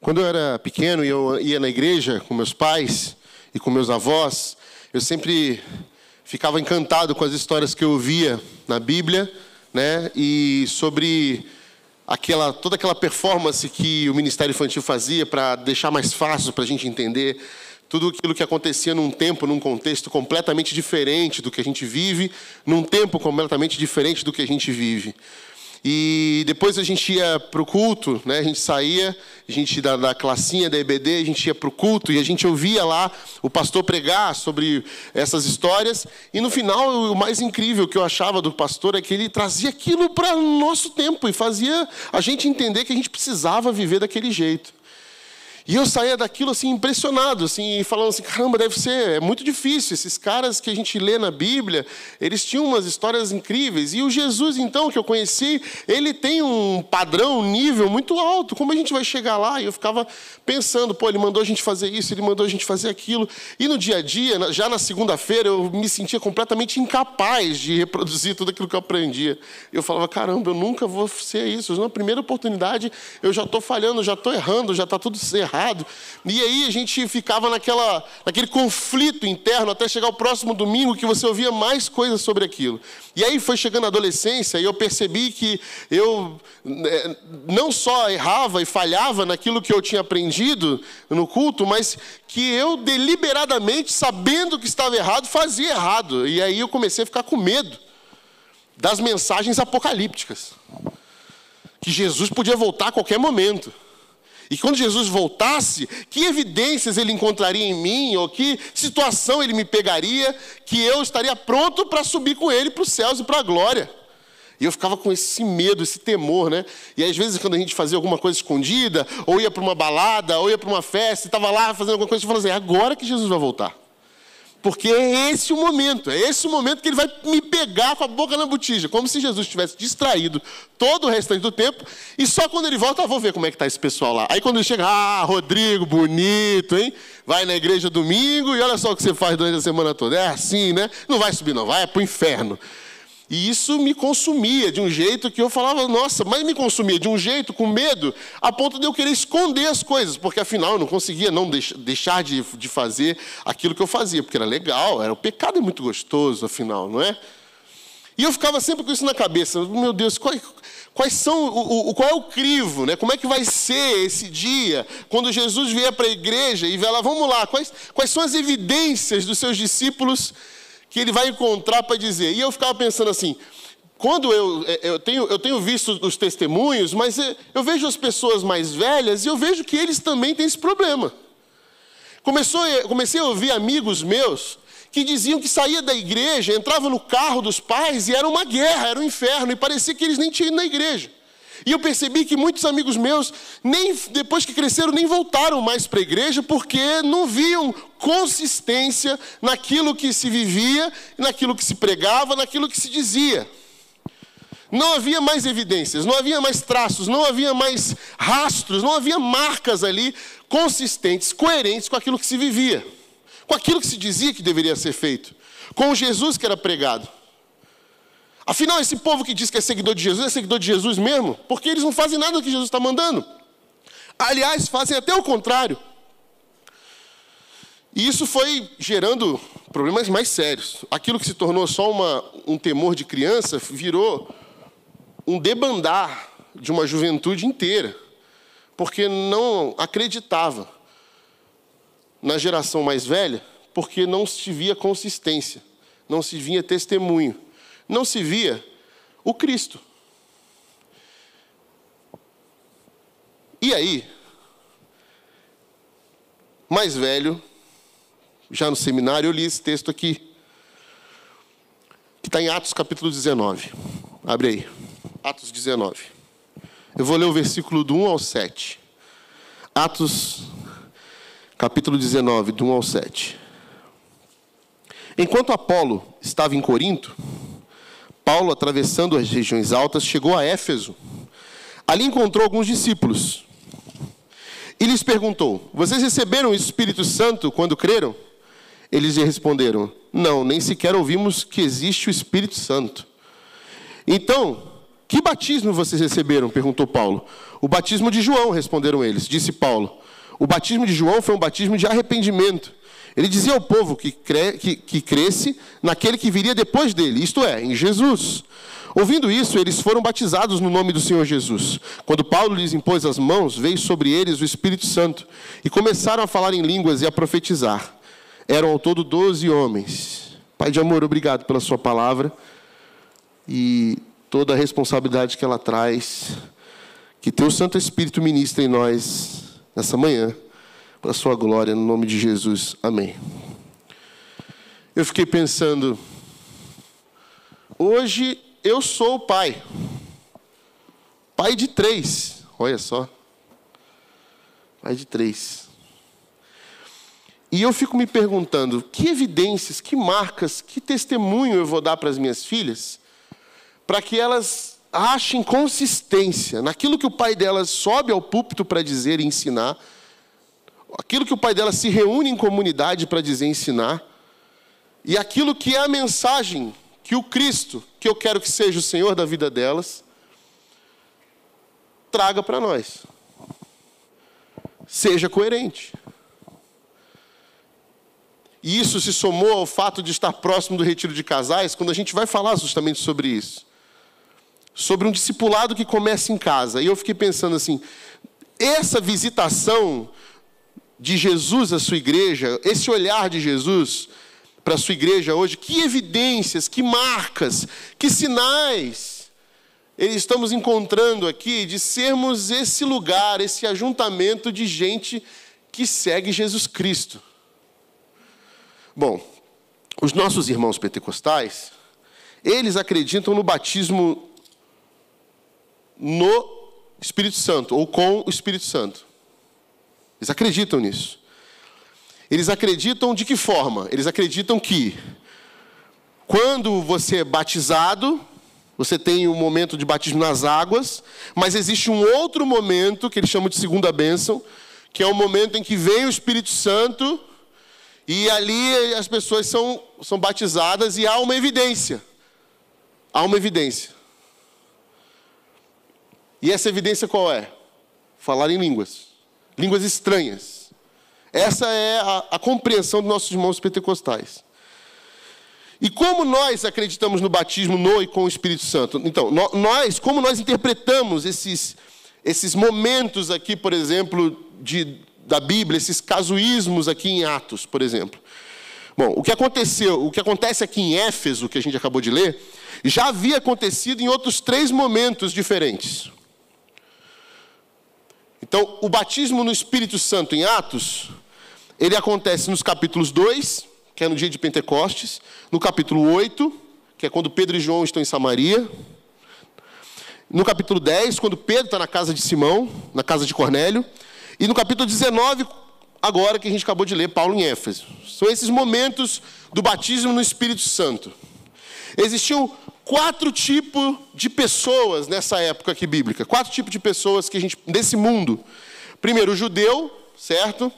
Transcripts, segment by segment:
Quando eu era pequeno e eu ia na igreja com meus pais e com meus avós, eu sempre ficava encantado com as histórias que eu ouvia na Bíblia, né? E sobre aquela toda aquela performance que o Ministério Infantil fazia para deixar mais fácil para a gente entender tudo aquilo que acontecia num tempo, num contexto completamente diferente do que a gente vive, num tempo completamente diferente do que a gente vive. E depois a gente ia para o culto, né? a gente saía, a gente da, da classinha da EBD, a gente ia para o culto e a gente ouvia lá o pastor pregar sobre essas histórias. E no final, o mais incrível que eu achava do pastor é que ele trazia aquilo para o nosso tempo e fazia a gente entender que a gente precisava viver daquele jeito. E eu saía daquilo assim impressionado, assim, falando assim, caramba, deve ser, é muito difícil. Esses caras que a gente lê na Bíblia, eles tinham umas histórias incríveis. E o Jesus, então, que eu conheci, ele tem um padrão, um nível muito alto. Como a gente vai chegar lá? E eu ficava pensando, pô, ele mandou a gente fazer isso, ele mandou a gente fazer aquilo. E no dia a dia, já na segunda-feira, eu me sentia completamente incapaz de reproduzir tudo aquilo que eu aprendia. Eu falava, caramba, eu nunca vou ser isso. Na primeira oportunidade, eu já estou falhando, já estou errando, já está tudo errado errado. E aí a gente ficava naquela, naquele conflito interno até chegar o próximo domingo que você ouvia mais coisas sobre aquilo. E aí foi chegando a adolescência e eu percebi que eu né, não só errava e falhava naquilo que eu tinha aprendido no culto, mas que eu deliberadamente, sabendo que estava errado, fazia errado. E aí eu comecei a ficar com medo das mensagens apocalípticas. Que Jesus podia voltar a qualquer momento. E quando Jesus voltasse, que evidências ele encontraria em mim, ou que situação ele me pegaria, que eu estaria pronto para subir com ele para os céus e para a glória. E eu ficava com esse medo, esse temor, né? E às vezes, quando a gente fazia alguma coisa escondida, ou ia para uma balada, ou ia para uma festa, e estava lá fazendo alguma coisa, eu falava assim: é agora que Jesus vai voltar. Porque é esse o momento, é esse o momento que ele vai me pegar com a boca na botija, como se Jesus tivesse distraído todo o restante do tempo, e só quando ele volta, eu vou ver como é que está esse pessoal lá. Aí quando ele chega, ah, Rodrigo, bonito, hein? Vai na igreja domingo e olha só o que você faz durante a semana toda. É assim, né? Não vai subir, não, vai é para o inferno. E isso me consumia de um jeito que eu falava, nossa, mas me consumia de um jeito com medo, a ponto de eu querer esconder as coisas, porque afinal eu não conseguia não deixar de, de fazer aquilo que eu fazia, porque era legal, era o pecado é muito gostoso, afinal, não é? E eu ficava sempre com isso na cabeça, meu Deus, quais, quais são, o, o, qual é o crivo, né? como é que vai ser esse dia, quando Jesus vier para a igreja e vai lá, vamos lá, quais, quais são as evidências dos seus discípulos que ele vai encontrar para dizer. E eu ficava pensando assim, quando eu, é, eu, tenho, eu tenho visto os testemunhos, mas é, eu vejo as pessoas mais velhas e eu vejo que eles também têm esse problema. Começou, comecei a ouvir amigos meus que diziam que saía da igreja, entrava no carro dos pais e era uma guerra, era um inferno, e parecia que eles nem tinham ido na igreja. E eu percebi que muitos amigos meus, nem depois que cresceram, nem voltaram mais para a igreja, porque não viam consistência naquilo que se vivia, naquilo que se pregava, naquilo que se dizia. Não havia mais evidências, não havia mais traços, não havia mais rastros, não havia marcas ali consistentes, coerentes com aquilo que se vivia, com aquilo que se dizia que deveria ser feito, com Jesus que era pregado. Afinal, esse povo que diz que é seguidor de Jesus é seguidor de Jesus mesmo? Porque eles não fazem nada do que Jesus está mandando. Aliás, fazem até o contrário. E isso foi gerando problemas mais sérios. Aquilo que se tornou só uma, um temor de criança virou um debandar de uma juventude inteira, porque não acreditava na geração mais velha, porque não se via consistência, não se via testemunho não se via o Cristo. E aí, mais velho, já no seminário, eu li esse texto aqui, que está em Atos capítulo 19. Abre aí, Atos 19. Eu vou ler o versículo do 1 ao 7. Atos capítulo 19, do 1 ao 7. Enquanto Apolo estava em Corinto, Paulo, atravessando as regiões altas, chegou a Éfeso. Ali encontrou alguns discípulos. E lhes perguntou: Vocês receberam o Espírito Santo quando creram? Eles lhe responderam: Não, nem sequer ouvimos que existe o Espírito Santo. Então, Que batismo vocês receberam? perguntou Paulo. O batismo de João, responderam eles. Disse Paulo. O batismo de João foi um batismo de arrependimento. Ele dizia ao povo que, cre... que, que cresce naquele que viria depois dele, isto é, em Jesus. Ouvindo isso, eles foram batizados no nome do Senhor Jesus. Quando Paulo lhes impôs as mãos, veio sobre eles o Espírito Santo e começaram a falar em línguas e a profetizar. Eram ao todo doze homens. Pai de amor, obrigado pela Sua palavra e toda a responsabilidade que ela traz. Que Teu Santo Espírito ministre em nós nessa manhã, para a Sua glória, no nome de Jesus. Amém. Eu fiquei pensando, hoje eu sou o pai. Pai de três. Olha só. Pai de três. E eu fico me perguntando: que evidências, que marcas, que testemunho eu vou dar para as minhas filhas, para que elas achem consistência naquilo que o pai delas sobe ao púlpito para dizer e ensinar, aquilo que o pai delas se reúne em comunidade para dizer ensinar, e aquilo que é a mensagem que o Cristo, que eu quero que seja o Senhor da vida delas, traga para nós. Seja coerente. E isso se somou ao fato de estar próximo do retiro de casais, quando a gente vai falar justamente sobre isso. Sobre um discipulado que começa em casa. E eu fiquei pensando assim: essa visitação de Jesus à sua igreja, esse olhar de Jesus, para a sua igreja hoje, que evidências, que marcas, que sinais estamos encontrando aqui de sermos esse lugar, esse ajuntamento de gente que segue Jesus Cristo. Bom, os nossos irmãos pentecostais, eles acreditam no batismo no Espírito Santo, ou com o Espírito Santo. Eles acreditam nisso. Eles acreditam de que forma? Eles acreditam que quando você é batizado, você tem um momento de batismo nas águas, mas existe um outro momento que eles chamam de segunda bênção, que é o momento em que vem o Espírito Santo e ali as pessoas são, são batizadas e há uma evidência. Há uma evidência. E essa evidência qual é? Falar em línguas. Línguas estranhas. Essa é a, a compreensão dos nossos irmãos pentecostais. E como nós acreditamos no batismo no e com o Espírito Santo? Então, nós, como nós interpretamos esses, esses momentos aqui, por exemplo, de, da Bíblia, esses casuísmos aqui em Atos, por exemplo? Bom, o que aconteceu, o que acontece aqui em Éfeso, que a gente acabou de ler, já havia acontecido em outros três momentos diferentes. Então, o batismo no Espírito Santo em Atos, ele acontece nos capítulos 2, que é no dia de Pentecostes, no capítulo 8, que é quando Pedro e João estão em Samaria, no capítulo 10, quando Pedro está na casa de Simão, na casa de Cornélio, e no capítulo 19, agora que a gente acabou de ler, Paulo em Éfeso. São esses momentos do batismo no Espírito Santo. Existiam quatro tipos de pessoas nessa época aqui bíblica. Quatro tipos de pessoas que a gente desse mundo. Primeiro, o judeu, certo?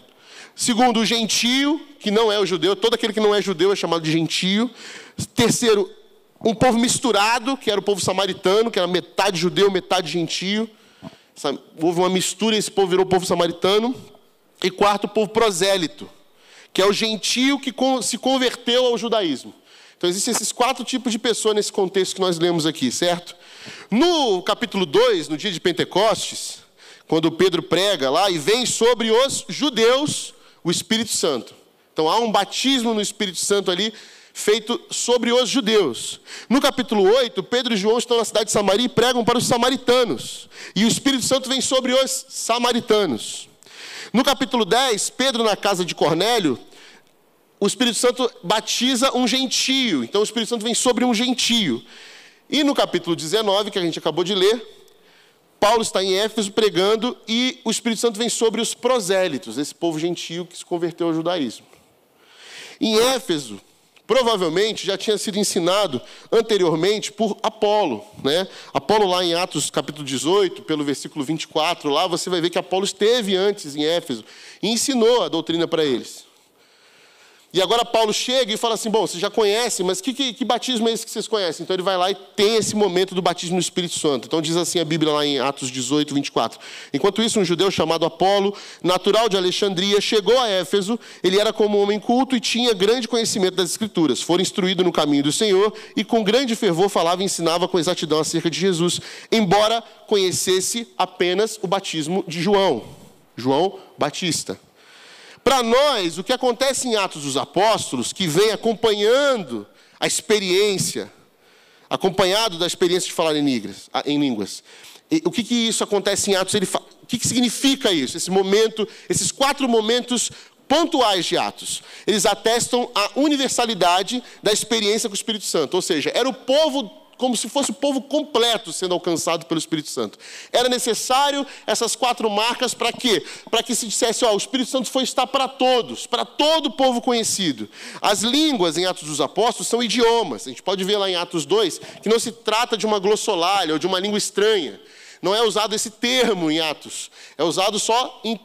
Segundo, o gentio, que não é o judeu, todo aquele que não é judeu é chamado de gentio. Terceiro, um povo misturado, que era o povo samaritano, que era metade judeu, metade gentio. Houve uma mistura e esse povo virou povo samaritano. E quarto, o povo prosélito, que é o gentio que se converteu ao judaísmo. Então, existem esses quatro tipos de pessoas nesse contexto que nós lemos aqui, certo? No capítulo 2, no dia de Pentecostes, quando Pedro prega lá e vem sobre os judeus o Espírito Santo. Então, há um batismo no Espírito Santo ali feito sobre os judeus. No capítulo 8, Pedro e João estão na cidade de Samaria e pregam para os samaritanos. E o Espírito Santo vem sobre os samaritanos. No capítulo 10, Pedro, na casa de Cornélio, o Espírito Santo batiza um gentio. Então o Espírito Santo vem sobre um gentio. E no capítulo 19, que a gente acabou de ler, Paulo está em Éfeso pregando e o Espírito Santo vem sobre os prosélitos, esse povo gentio que se converteu ao judaísmo. Em Éfeso, provavelmente já tinha sido ensinado anteriormente por Apolo. Né? Apolo, lá em Atos capítulo 18, pelo versículo 24, lá você vai ver que Apolo esteve antes em Éfeso e ensinou a doutrina para eles. E agora Paulo chega e fala assim: bom, vocês já conhecem, mas que, que, que, batismo é esse que vocês conhecem? Então ele vai lá e tem esse momento do batismo no Espírito Santo. Então diz assim a Bíblia lá em Atos 18, 24. Enquanto isso, um judeu chamado Apolo, natural de Alexandria, chegou a Éfeso. Ele era como um homem culto e tinha grande conhecimento das Escrituras. Foi instruído no caminho do Senhor e com grande fervor falava e ensinava com exatidão acerca de Jesus, embora conhecesse apenas o batismo de João, João Batista. Para nós, o que acontece em Atos dos Apóstolos, que vem acompanhando a experiência, acompanhado da experiência de falar em línguas, em línguas. o que, que isso acontece em Atos? Ele o que, que significa isso? Esse momento, esses quatro momentos pontuais de Atos. Eles atestam a universalidade da experiência com o Espírito Santo. Ou seja, era o povo como se fosse o povo completo sendo alcançado pelo Espírito Santo. Era necessário essas quatro marcas para quê? Para que se dissesse, ó, o Espírito Santo foi estar para todos, para todo o povo conhecido. As línguas em Atos dos Apóstolos são idiomas. A gente pode ver lá em Atos 2 que não se trata de uma glossolalia ou de uma língua estranha. Não é usado esse termo em Atos. É usado só em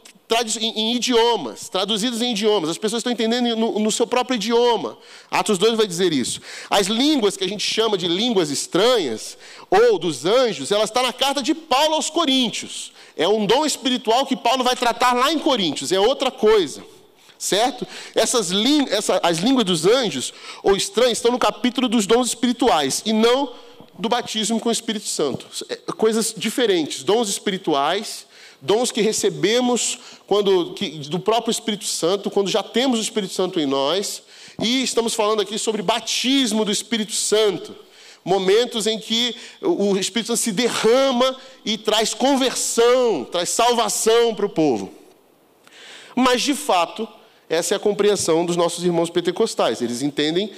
em, idiomas, traduzidos em idiomas. As pessoas estão entendendo no, no, seu próprio idioma. Atos 2 vai dizer isso. As línguas que a gente chama de línguas estranhas, ou dos anjos, ela está na carta de Paulo aos Coríntios. É um dom espiritual que Paulo vai tratar lá em Coríntios, é outra coisa. Certo? Essas essa, as línguas dos anjos ou estranhos estão no capítulo dos dons espirituais e não do batismo com o Espírito Santo. É, coisas diferentes, dons espirituais dons que recebemos quando, que, do próprio Espírito Santo, quando já temos o Espírito Santo em nós, e estamos falando aqui sobre batismo do Espírito Santo. Momentos em que o Espírito Santo se derrama e traz conversão, traz salvação para o povo. Mas, de fato, essa é a compreensão dos nossos irmãos pentecostais. Eles entendem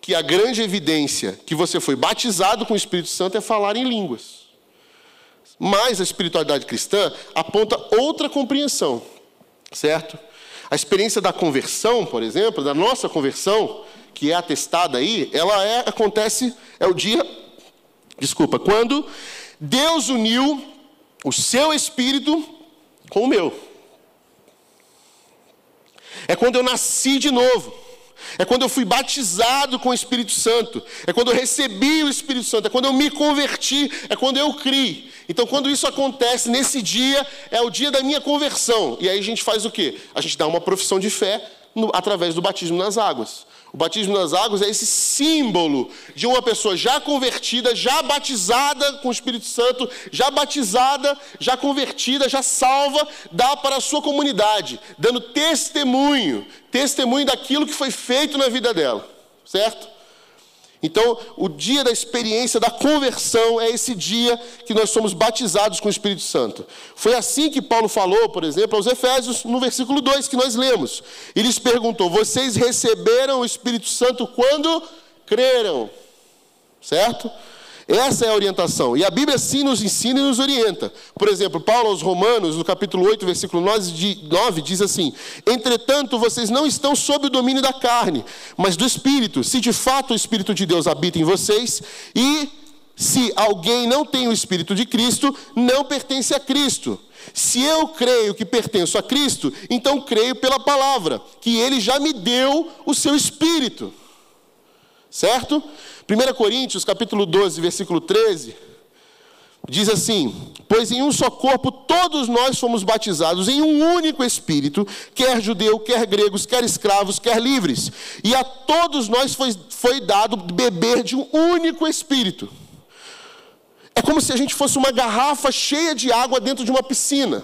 que a grande evidência que você foi batizado com o Espírito Santo é falar em línguas. Mas a espiritualidade cristã aponta outra compreensão, certo? A experiência da conversão, por exemplo, da nossa conversão, que é atestada aí, ela é, acontece, é o dia, desculpa, quando Deus uniu o seu espírito com o meu. É quando eu nasci de novo. É quando eu fui batizado com o Espírito Santo. É quando eu recebi o Espírito Santo. É quando eu me converti. É quando eu criei. Então, quando isso acontece, nesse dia, é o dia da minha conversão. E aí a gente faz o quê? A gente dá uma profissão de fé no, através do batismo nas águas. O batismo nas águas é esse símbolo de uma pessoa já convertida, já batizada com o Espírito Santo, já batizada, já convertida, já salva, dá para a sua comunidade, dando testemunho, testemunho daquilo que foi feito na vida dela, certo? Então, o dia da experiência da conversão é esse dia que nós somos batizados com o Espírito Santo. Foi assim que Paulo falou, por exemplo, aos Efésios, no versículo 2 que nós lemos. Ele lhes perguntou: Vocês receberam o Espírito Santo quando creram? Certo? Essa é a orientação. E a Bíblia sim nos ensina e nos orienta. Por exemplo, Paulo aos Romanos, no capítulo 8, versículo 9, diz assim: Entretanto, vocês não estão sob o domínio da carne, mas do Espírito, se de fato o Espírito de Deus habita em vocês, e se alguém não tem o Espírito de Cristo, não pertence a Cristo. Se eu creio que pertenço a Cristo, então creio pela palavra, que ele já me deu o seu Espírito. Certo? 1 Coríntios, capítulo 12, versículo 13, diz assim: Pois em um só corpo todos nós fomos batizados em um único espírito, quer judeu, quer gregos, quer escravos, quer livres, e a todos nós foi, foi dado beber de um único espírito. É como se a gente fosse uma garrafa cheia de água dentro de uma piscina.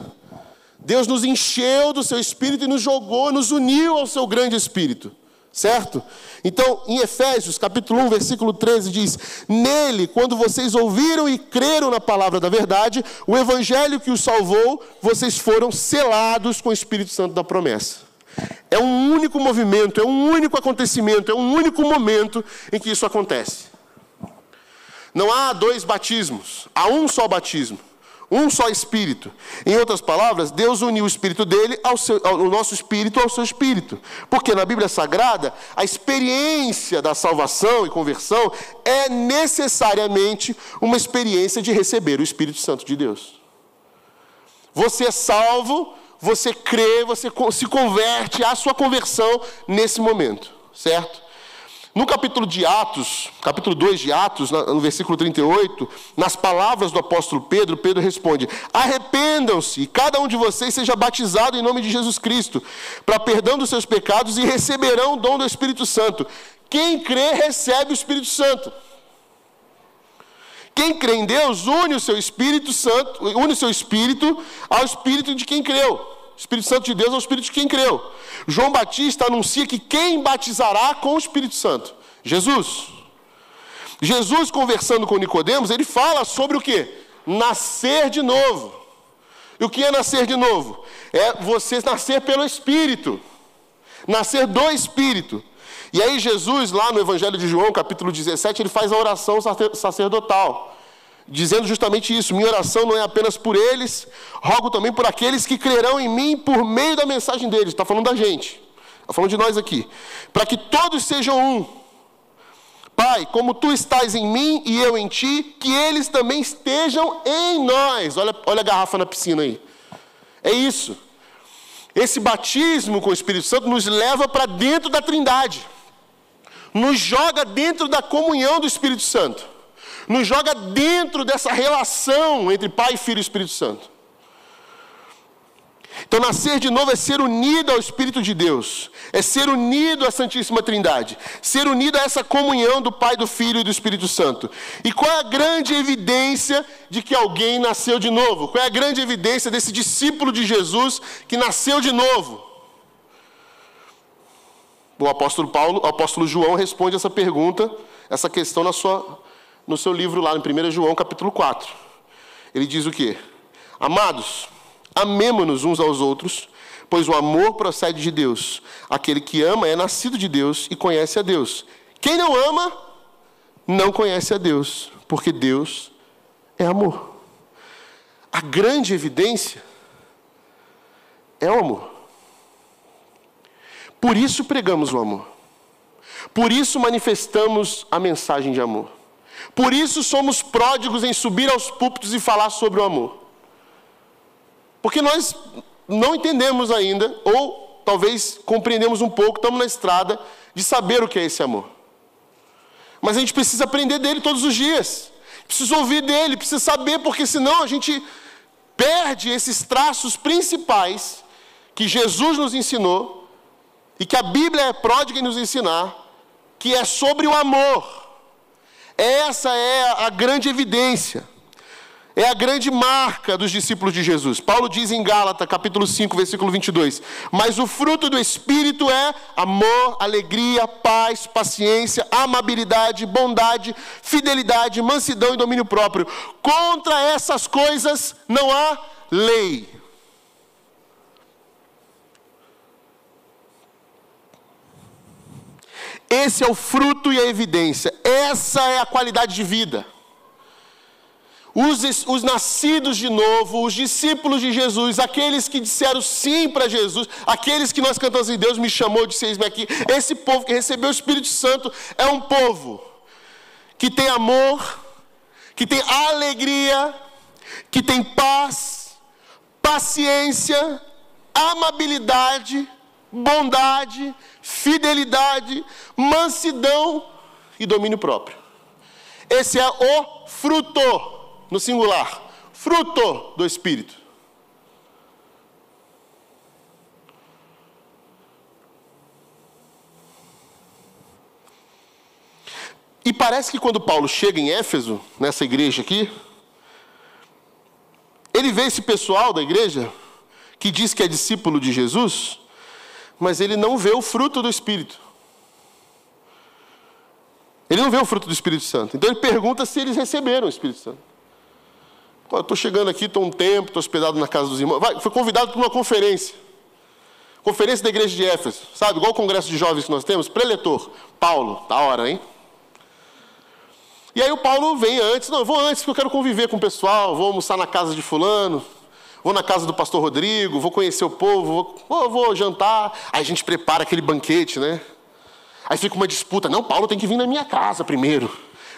Deus nos encheu do seu espírito e nos jogou, nos uniu ao seu grande espírito. Certo? Então, em Efésios, capítulo 1, versículo 13 diz: "Nele, quando vocês ouviram e creram na palavra da verdade, o evangelho que os salvou, vocês foram selados com o Espírito Santo da promessa." É um único movimento, é um único acontecimento, é um único momento em que isso acontece. Não há dois batismos, há um só batismo. Um só espírito. Em outras palavras, Deus uniu o espírito dele ao, seu, ao nosso espírito ao seu espírito. Porque na Bíblia Sagrada, a experiência da salvação e conversão é necessariamente uma experiência de receber o Espírito Santo de Deus. Você é salvo, você crê, você se converte, a sua conversão nesse momento, certo? No capítulo de Atos, capítulo 2 de Atos, no versículo 38, nas palavras do apóstolo Pedro, Pedro responde: Arrependam-se, cada um de vocês seja batizado em nome de Jesus Cristo, para perdão dos seus pecados e receberão o dom do Espírito Santo. Quem crê, recebe o Espírito Santo. Quem crê em Deus une o seu Espírito Santo, une o seu espírito ao espírito de quem creu. Espírito Santo de Deus é o espírito de quem creu. João Batista anuncia que quem batizará com o Espírito Santo? Jesus. Jesus conversando com Nicodemos, ele fala sobre o que? Nascer de novo. E o que é nascer de novo? É você nascer pelo Espírito. Nascer do Espírito. E aí Jesus, lá no Evangelho de João, capítulo 17, ele faz a oração sacerdotal, dizendo justamente isso: minha oração não é apenas por eles, rogo também por aqueles que crerão em mim por meio da mensagem deles. Está falando da gente, está falando de nós aqui, para que todos sejam um. Pai, como tu estás em mim e eu em ti, que eles também estejam em nós. Olha, olha a garrafa na piscina aí. É isso. Esse batismo com o Espírito Santo nos leva para dentro da Trindade nos joga dentro da comunhão do Espírito Santo, nos joga dentro dessa relação entre Pai, Filho e Espírito Santo. Então, nascer de novo é ser unido ao Espírito de Deus, é ser unido à Santíssima Trindade, ser unido a essa comunhão do Pai, do Filho e do Espírito Santo. E qual é a grande evidência de que alguém nasceu de novo? Qual é a grande evidência desse discípulo de Jesus que nasceu de novo? O apóstolo Paulo, o apóstolo João responde essa pergunta, essa questão na sua, no seu livro lá em 1 João capítulo 4. Ele diz o quê? Amados, amemo-nos uns aos outros, pois o amor procede de Deus. Aquele que ama é nascido de Deus e conhece a Deus. Quem não ama, não conhece a Deus, porque Deus é amor. A grande evidência é o amor. Por isso pregamos o amor. Por isso manifestamos a mensagem de amor. Por isso somos pródigos em subir aos púlpitos e falar sobre o amor. Porque nós não entendemos ainda, ou talvez compreendemos um pouco, estamos na estrada de saber o que é esse amor. Mas a gente precisa aprender dele todos os dias. Precisa ouvir dele, precisa saber, porque senão a gente perde esses traços principais que Jesus nos ensinou e que a Bíblia é pródiga em nos ensinar, que é sobre o amor. Essa é a grande evidência. É a grande marca dos discípulos de Jesus. Paulo diz em Gálatas, capítulo 5, versículo 22: Mas o fruto do Espírito é amor, alegria, paz, paciência, amabilidade, bondade, fidelidade, mansidão e domínio próprio. Contra essas coisas não há lei. Esse é o fruto e a evidência. Essa é a qualidade de vida. Os, os, nascidos de novo, os discípulos de Jesus, aqueles que disseram sim para Jesus, aqueles que nós cantamos em Deus me chamou, de seis aqui. Esse povo que recebeu o Espírito Santo é um povo que tem amor, que tem alegria, que tem paz, paciência, amabilidade, bondade, fidelidade, mansidão e domínio próprio. Esse é o fruto, no singular, fruto do Espírito. E parece que quando Paulo chega em Éfeso, nessa igreja aqui, ele vê esse pessoal da igreja, que diz que é discípulo de Jesus, mas ele não vê o fruto do Espírito. Ele não vê o fruto do Espírito Santo. Então ele pergunta se eles receberam o Espírito Santo. Estou chegando aqui, estou um tempo, estou hospedado na casa dos irmãos. Vai, foi convidado para uma conferência. Conferência da igreja de Éfeso. Sabe, igual o congresso de jovens que nós temos. Preletor. Paulo, da hora, hein? E aí o Paulo vem antes. Não, eu vou antes porque eu quero conviver com o pessoal. Vou almoçar na casa de fulano vou na casa do pastor Rodrigo, vou conhecer o povo, vou, vou jantar. Aí a gente prepara aquele banquete, né? Aí fica uma disputa. Não, Paulo tem que vir na minha casa primeiro.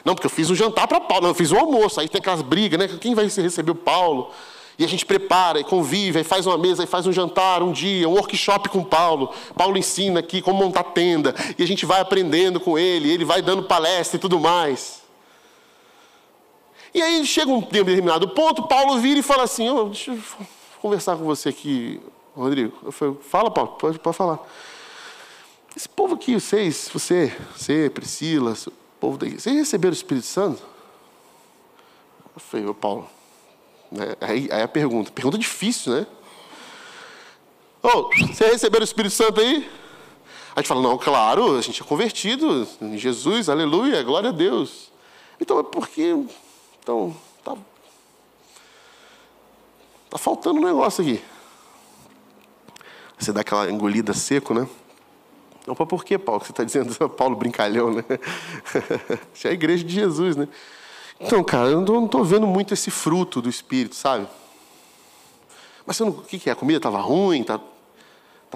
Não, porque eu fiz um jantar para Paulo, não, eu fiz um almoço. Aí tem aquelas brigas, né? Quem vai receber o Paulo? E a gente prepara e convive, aí faz uma mesa, aí faz um jantar um dia, um workshop com Paulo. Paulo ensina aqui como montar tenda. E a gente vai aprendendo com ele, ele vai dando palestra e tudo mais. E aí chega um determinado ponto, Paulo vira e fala assim: oh, deixa eu conversar com você aqui, Rodrigo. Eu falei, fala, Paulo, pode, pode falar. Esse povo aqui, vocês, você, você, Priscila, o povo daqui, vocês receberam o Espírito Santo? Eu falei, ô Paulo, né? Aí, aí, a pergunta, pergunta difícil, né? Oh, você receberam o Espírito Santo aí? A gente fala, não, claro, a gente é convertido em Jesus, aleluia, glória a Deus. Então é porque. Então, tá, tá faltando um negócio aqui. Você dá aquela engolida seco, né? Não, por que, Paulo? Você está dizendo Paulo brincalhão, né? Isso é a igreja de Jesus, né? Então, cara, eu não estou vendo muito esse fruto do Espírito, sabe? Mas não, o que, que é? A comida estava ruim? Tá,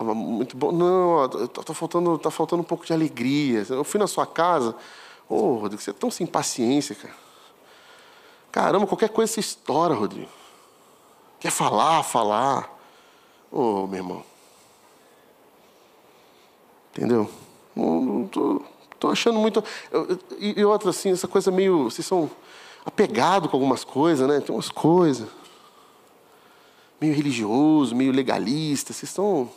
muito bom? Não, está faltando, tá faltando um pouco de alegria. Eu fui na sua casa. Ô, oh, Rodrigo, você é tão sem paciência, cara. Caramba, qualquer coisa você estoura, Rodrigo. Quer falar, falar. Ô, oh, meu irmão. Entendeu? Não estou achando muito. E, e outra, assim, essa coisa meio. Vocês são apegado com algumas coisas, né? Tem umas coisas. Meio religioso, meio legalista. Vocês estão.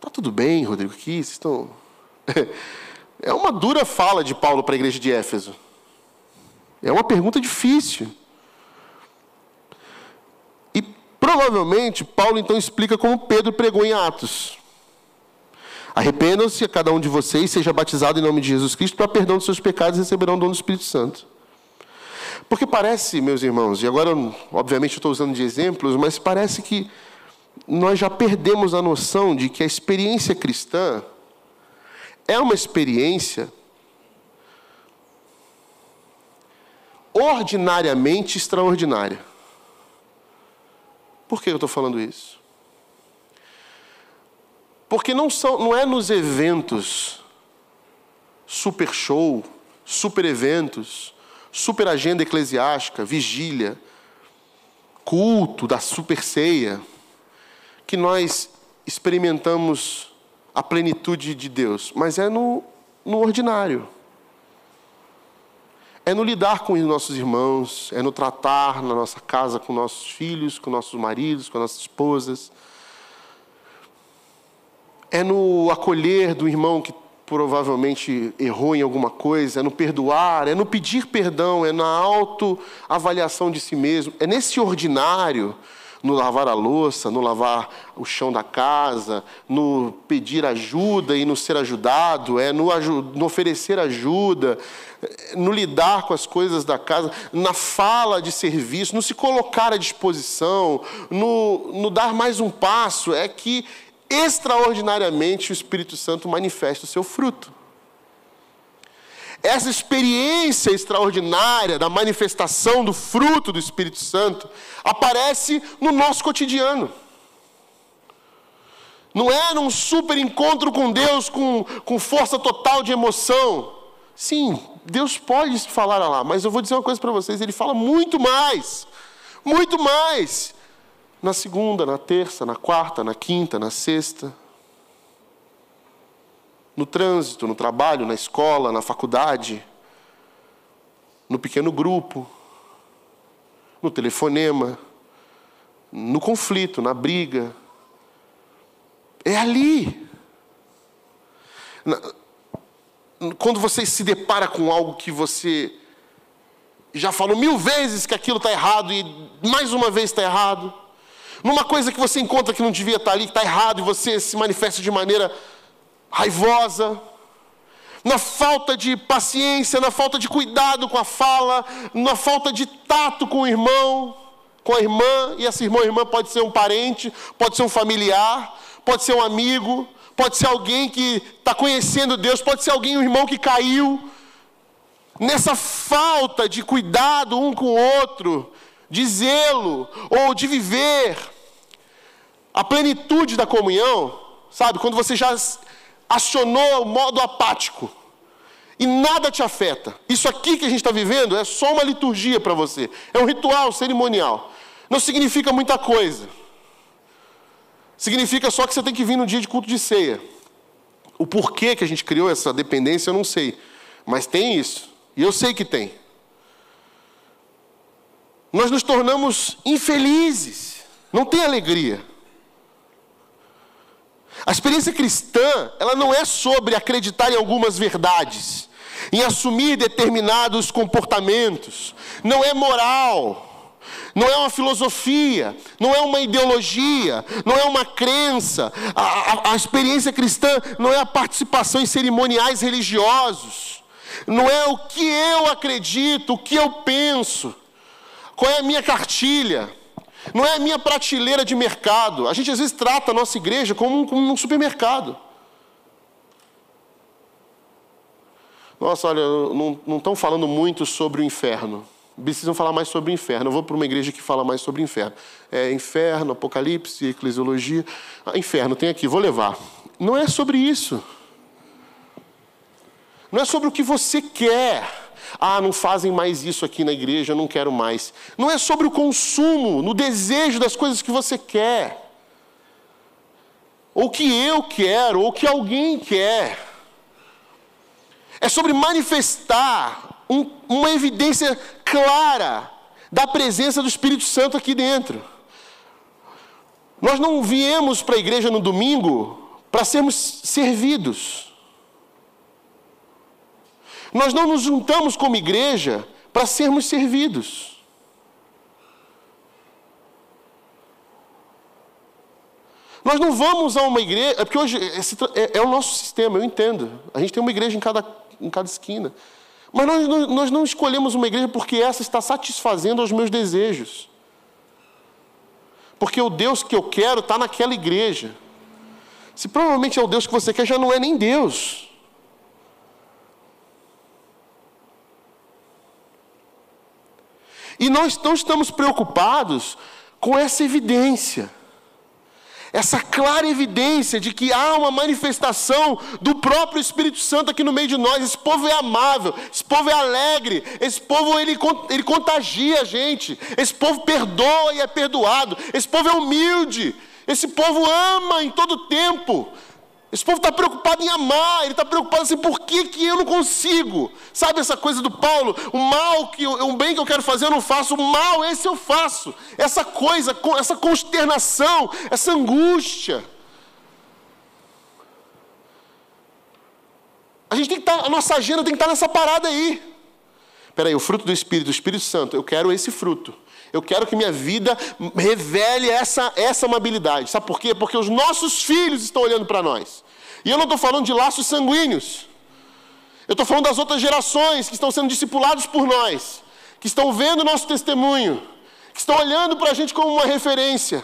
Tá tudo bem, Rodrigo, aqui? Vocês estão. É uma dura fala de Paulo para a igreja de Éfeso. É uma pergunta difícil. E provavelmente Paulo então explica como Pedro pregou em Atos. Arrependam-se a cada um de vocês, seja batizado em nome de Jesus Cristo para perdão dos seus pecados e receberão o dom do Espírito Santo. Porque parece, meus irmãos, e agora, obviamente, estou usando de exemplos, mas parece que nós já perdemos a noção de que a experiência cristã é uma experiência ordinariamente extraordinária. Por que eu estou falando isso? Porque não, são, não é nos eventos, super show, super eventos, super agenda eclesiástica, vigília, culto da super ceia, que nós experimentamos a plenitude de Deus, mas é no, no ordinário. É no lidar com os nossos irmãos, é no tratar na nossa casa com nossos filhos, com nossos maridos, com nossas esposas. É no acolher do irmão que provavelmente errou em alguma coisa, é no perdoar, é no pedir perdão, é na autoavaliação de si mesmo, é nesse ordinário, no lavar a louça, no lavar o chão da casa, no pedir ajuda e no ser ajudado, é no, no oferecer ajuda, no lidar com as coisas da casa, na fala de serviço, no se colocar à disposição, no, no dar mais um passo, é que extraordinariamente o Espírito Santo manifesta o seu fruto. Essa experiência extraordinária da manifestação do fruto do Espírito Santo aparece no nosso cotidiano. Não é num super encontro com Deus com, com força total de emoção. Sim, Deus pode falar lá, mas eu vou dizer uma coisa para vocês: Ele fala muito mais. Muito mais na segunda, na terça, na quarta, na quinta, na sexta. No trânsito, no trabalho, na escola, na faculdade, no pequeno grupo, no telefonema, no conflito, na briga. É ali. Quando você se depara com algo que você já falou mil vezes que aquilo está errado e mais uma vez está errado numa coisa que você encontra que não devia estar ali, que está errado, e você se manifesta de maneira raivosa, na falta de paciência, na falta de cuidado com a fala, na falta de tato com o irmão, com a irmã, e essa irmã ou irmã pode ser um parente, pode ser um familiar, pode ser um amigo, pode ser alguém que está conhecendo Deus, pode ser alguém, um irmão que caiu. Nessa falta de cuidado um com o outro, de zelo ou de viver a plenitude da comunhão, sabe? Quando você já acionou o modo apático e nada te afeta. Isso aqui que a gente está vivendo é só uma liturgia para você, é um ritual cerimonial. Não significa muita coisa. Significa só que você tem que vir no dia de culto de ceia. O porquê que a gente criou essa dependência eu não sei, mas tem isso, e eu sei que tem. Nós nos tornamos infelizes, não tem alegria. A experiência cristã, ela não é sobre acreditar em algumas verdades, em assumir determinados comportamentos. Não é moral, não é uma filosofia, não é uma ideologia, não é uma crença. A, a, a experiência cristã não é a participação em cerimoniais religiosos, não é o que eu acredito, o que eu penso, qual é a minha cartilha. Não é a minha prateleira de mercado. A gente às vezes trata a nossa igreja como um, como um supermercado. Nossa, olha, não estão falando muito sobre o inferno. Precisam falar mais sobre o inferno. Eu vou para uma igreja que fala mais sobre o inferno. É inferno, apocalipse, eclesiologia. Ah, inferno, tem aqui, vou levar. Não é sobre isso. Não é sobre o que você quer. Ah, não fazem mais isso aqui na igreja, eu não quero mais. Não é sobre o consumo, no desejo das coisas que você quer. Ou que eu quero, ou que alguém quer. É sobre manifestar um, uma evidência clara da presença do Espírito Santo aqui dentro. Nós não viemos para a igreja no domingo para sermos servidos. Nós não nos juntamos como igreja para sermos servidos. Nós não vamos a uma igreja, é porque hoje é, é, o nosso sistema, eu entendo. A gente tem uma igreja em cada, em cada esquina. Mas nós, nós não escolhemos uma igreja porque essa está satisfazendo aos meus desejos. Porque o Deus que eu quero está naquela igreja. Se provavelmente é o Deus que você quer, já não é nem Deus. E nós não estamos preocupados com essa evidência. Essa clara evidência de que há uma manifestação do próprio Espírito Santo aqui no meio de nós. Esse povo é amável, esse povo é alegre, esse povo ele, ele contagia a gente, esse povo perdoa e é perdoado, esse povo é humilde, esse povo ama em todo tempo, esse povo está preocupado em amar, ele está preocupado assim, por que, que eu não consigo? Sabe essa coisa do Paulo? O mal, que o bem que eu quero fazer eu não faço, o mal esse eu faço. Essa coisa, essa consternação, essa angústia. A gente tem que estar, tá, a nossa agenda tem que estar tá nessa parada aí. Espera aí, o fruto do Espírito, do Espírito Santo, eu quero esse fruto. Eu quero que minha vida revele essa, essa amabilidade. Sabe por quê? Porque os nossos filhos estão olhando para nós. E eu não estou falando de laços sanguíneos. Eu estou falando das outras gerações que estão sendo discipulados por nós, que estão vendo o nosso testemunho, que estão olhando para a gente como uma referência.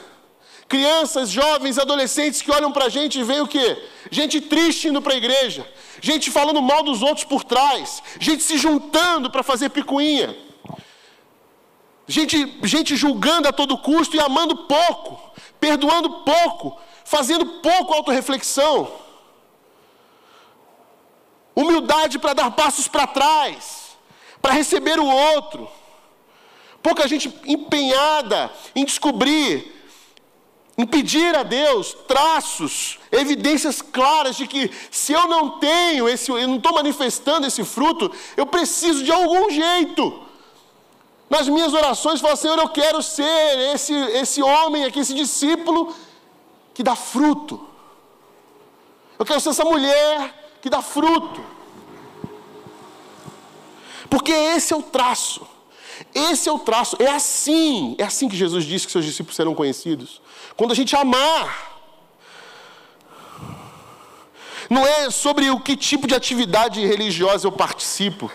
Crianças, jovens, adolescentes que olham para a gente e veem o quê? Gente triste indo para a igreja, gente falando mal dos outros por trás, gente se juntando para fazer picuinha. Gente, gente julgando a todo custo e amando pouco, perdoando pouco, fazendo pouco autorreflexão. Humildade para dar passos para trás, para receber o outro. Pouca gente empenhada em descobrir, em pedir a Deus traços, evidências claras de que se eu não tenho esse, eu não estou manifestando esse fruto, eu preciso de algum jeito nas minhas orações, falo, Senhor, eu quero ser esse, esse homem aqui, esse discípulo que dá fruto. Eu quero ser essa mulher que dá fruto. Porque esse é o traço. Esse é o traço. É assim, é assim que Jesus disse que seus discípulos serão conhecidos. Quando a gente amar. Não é sobre o que tipo de atividade religiosa eu participo.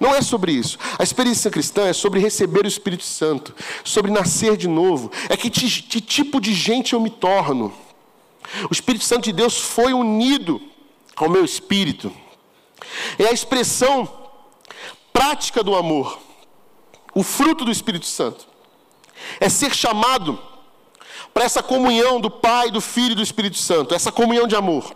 Não é sobre isso. A experiência cristã é sobre receber o Espírito Santo, sobre nascer de novo. É que, que tipo de gente eu me torno. O Espírito Santo de Deus foi unido ao meu espírito. É a expressão prática do amor, o fruto do Espírito Santo. É ser chamado para essa comunhão do Pai, do Filho e do Espírito Santo, essa comunhão de amor.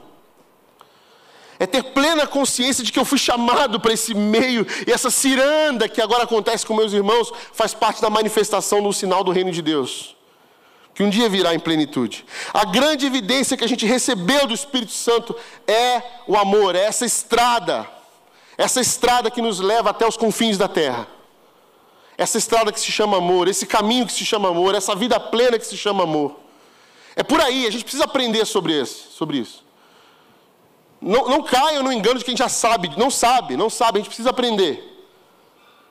É ter plena consciência de que eu fui chamado para esse meio e essa ciranda que agora acontece com meus irmãos faz parte da manifestação do sinal do reino de Deus, que um dia virá em plenitude. A grande evidência que a gente recebeu do Espírito Santo é o amor, é essa estrada, essa estrada que nos leva até os confins da terra. Essa estrada que se chama amor, esse caminho que se chama amor, essa vida plena que se chama amor. É por aí, a gente precisa aprender sobre, esse, sobre isso. Não, não no engano de quem já sabe, não sabe, não sabe, a gente precisa aprender.